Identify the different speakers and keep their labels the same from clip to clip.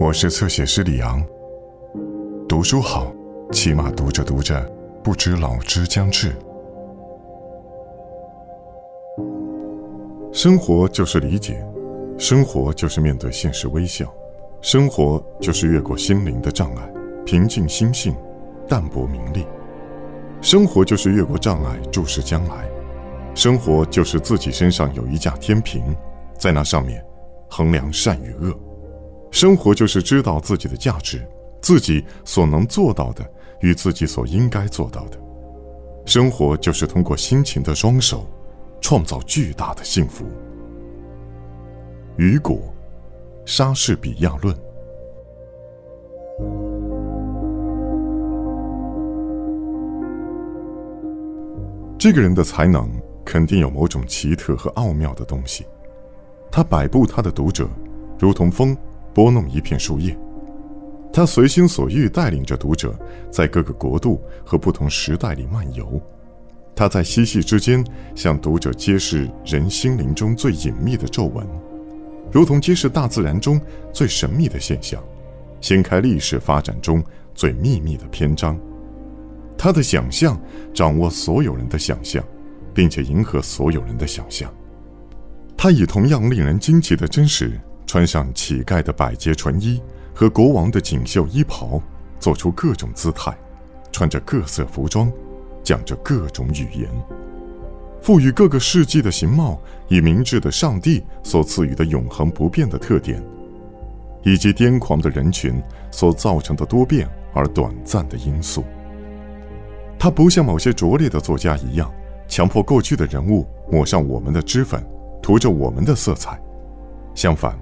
Speaker 1: 我是侧写师李昂。读书好，起码读着读着，不知老之将至。生活就是理解，生活就是面对现实微笑，生活就是越过心灵的障碍，平静心性，淡泊名利。生活就是越过障碍，注视将来。生活就是自己身上有一架天平，在那上面。衡量善与恶，生活就是知道自己的价值，自己所能做到的与自己所应该做到的。生活就是通过辛勤的双手，创造巨大的幸福。雨果，莎士比亚论。这个人的才能肯定有某种奇特和奥妙的东西。他摆布他的读者，如同风拨弄一片树叶；他随心所欲带领着读者，在各个国度和不同时代里漫游。他在嬉戏之间向读者揭示人心灵中最隐秘的皱纹，如同揭示大自然中最神秘的现象，掀开历史发展中最秘密的篇章。他的想象掌握所有人的想象，并且迎合所有人的想象。他以同样令人惊奇的真实，穿上乞丐的百结纯衣和国王的锦绣衣袍，做出各种姿态，穿着各色服装，讲着各种语言，赋予各个世纪的形貌以明智的上帝所赐予的永恒不变的特点，以及癫狂的人群所造成的多变而短暂的因素。他不像某些拙劣的作家一样，强迫过去的人物抹上我们的脂粉。涂着我们的色彩，相反，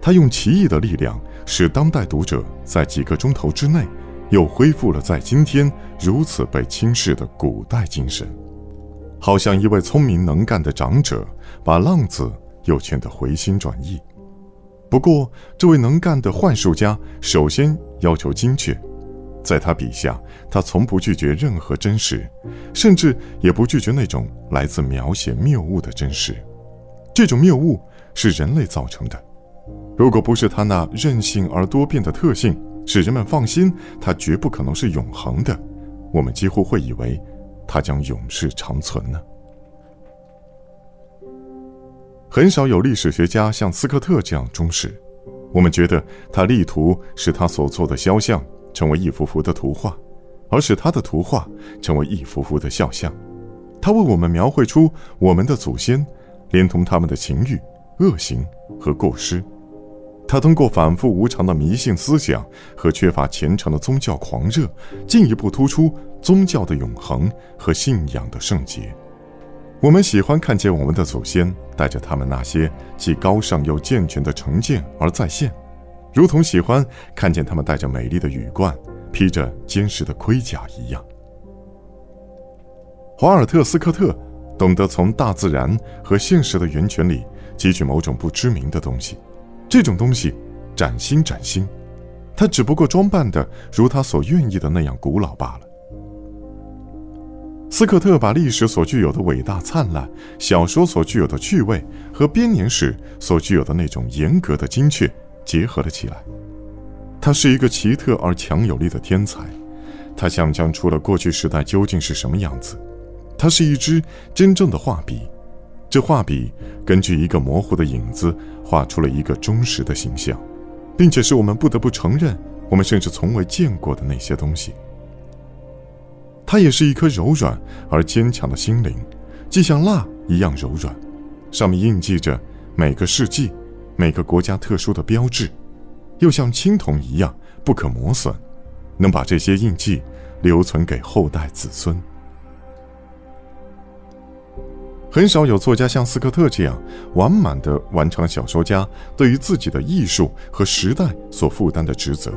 Speaker 1: 他用奇异的力量，使当代读者在几个钟头之内，又恢复了在今天如此被轻视的古代精神，好像一位聪明能干的长者，把浪子又劝得回心转意。不过，这位能干的幻术家首先要求精确，在他笔下，他从不拒绝任何真实，甚至也不拒绝那种来自描写谬误的真实。这种谬误是人类造成的，如果不是他那任性而多变的特性使人们放心，他绝不可能是永恒的。我们几乎会以为他将永世长存呢。很少有历史学家像斯科特这样忠实。我们觉得他力图使他所做的肖像成为一幅幅的图画，而使他的图画成为一幅幅的肖像。他为我们描绘出我们的祖先。连同他们的情欲、恶行和过失，他通过反复无常的迷信思想和缺乏虔诚的宗教狂热，进一步突出宗教的永恒和信仰的圣洁。我们喜欢看见我们的祖先带着他们那些既高尚又健全的成见而再现，如同喜欢看见他们戴着美丽的羽冠、披着坚实的盔甲一样。华尔特·斯科特。懂得从大自然和现实的源泉里汲取某种不知名的东西，这种东西崭新崭新，他只不过装扮的如他所愿意的那样古老罢了。斯科特把历史所具有的伟大灿烂、小说所具有的趣味和编年史所具有的那种严格的精确结合了起来。他是一个奇特而强有力的天才，他想象出了过去时代究竟是什么样子。他是一支真正的画笔，这画笔根据一个模糊的影子画出了一个忠实的形象，并且是我们不得不承认，我们甚至从未见过的那些东西。它也是一颗柔软而坚强的心灵，既像蜡一样柔软，上面印记着每个世纪、每个国家特殊的标志，又像青铜一样不可磨损，能把这些印记留存给后代子孙。很少有作家像斯科特这样完满地完成了小说家对于自己的艺术和时代所负担的职责，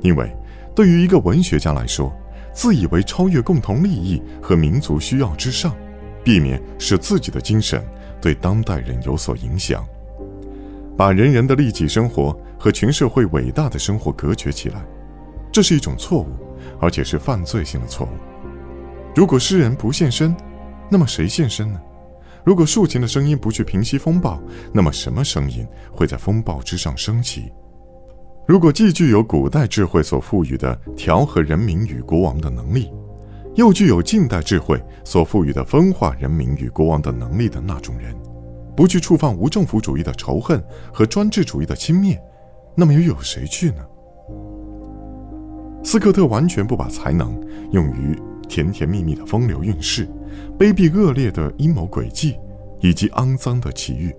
Speaker 1: 因为对于一个文学家来说，自以为超越共同利益和民族需要之上，避免使自己的精神对当代人有所影响，把人人的利己生活和全社会伟大的生活隔绝起来，这是一种错误，而且是犯罪性的错误。如果诗人不现身，那么谁现身呢？如果竖琴的声音不去平息风暴，那么什么声音会在风暴之上升起？如果既具有古代智慧所赋予的调和人民与国王的能力，又具有近代智慧所赋予的分化人民与国王的能力的那种人，不去触犯无政府主义的仇恨和专制主义的轻蔑，那么又有谁去呢？斯科特完全不把才能用于甜甜蜜蜜的风流韵事、卑鄙恶劣的阴谋诡计以及肮脏的奇遇。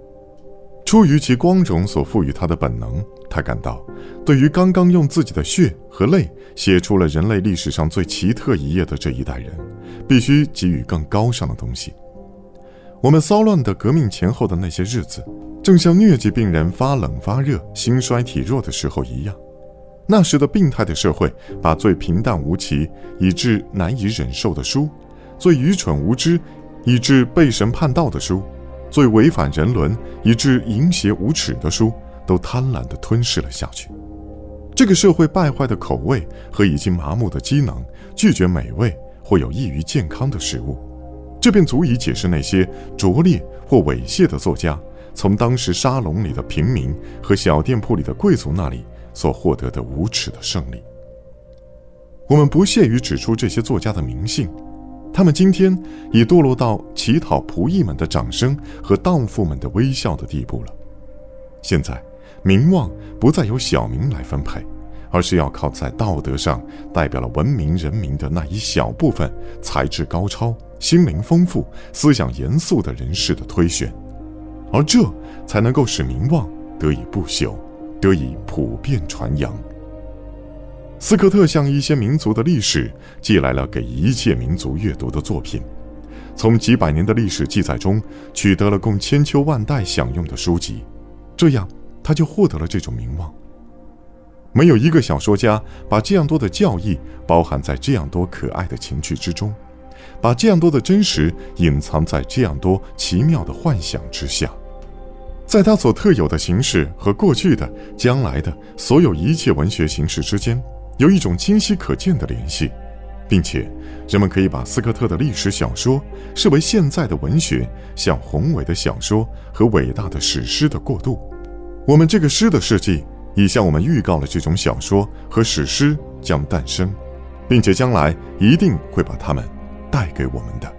Speaker 1: 出于其光荣所赋予他的本能，他感到，对于刚刚用自己的血和泪写出了人类历史上最奇特一页的这一代人，必须给予更高尚的东西。我们骚乱的革命前后的那些日子，正像疟疾病人发冷发热、心衰体弱的时候一样。那时的病态的社会，把最平淡无奇以致难以忍受的书，最愚蠢无知以致被神叛道的书，最违反人伦以致淫邪无耻的书，都贪婪地吞噬了下去。这个社会败坏的口味和已经麻木的机能，拒绝美味或有益于健康的食物，这便足以解释那些拙劣或猥亵的作家，从当时沙龙里的平民和小店铺里的贵族那里。所获得的无耻的胜利。我们不屑于指出这些作家的名姓，他们今天已堕落到乞讨仆役们的掌声和荡妇们的微笑的地步了。现在，名望不再由小民来分配，而是要靠在道德上代表了文明人民的那一小部分才智高超、心灵丰富、思想严肃的人士的推选，而这才能够使名望得以不朽。得以普遍传扬。斯科特向一些民族的历史寄来了给一切民族阅读的作品，从几百年的历史记载中取得了供千秋万代享用的书籍，这样他就获得了这种名望。没有一个小说家把这样多的教义包含在这样多可爱的情趣之中，把这样多的真实隐藏在这样多奇妙的幻想之下。在他所特有的形式和过去的、将来的所有一切文学形式之间，有一种清晰可见的联系，并且人们可以把斯科特的历史小说视为现在的文学向宏伟的小说和伟大的史诗的过渡。我们这个诗的事迹已向我们预告了这种小说和史诗将诞生，并且将来一定会把它们带给我们的。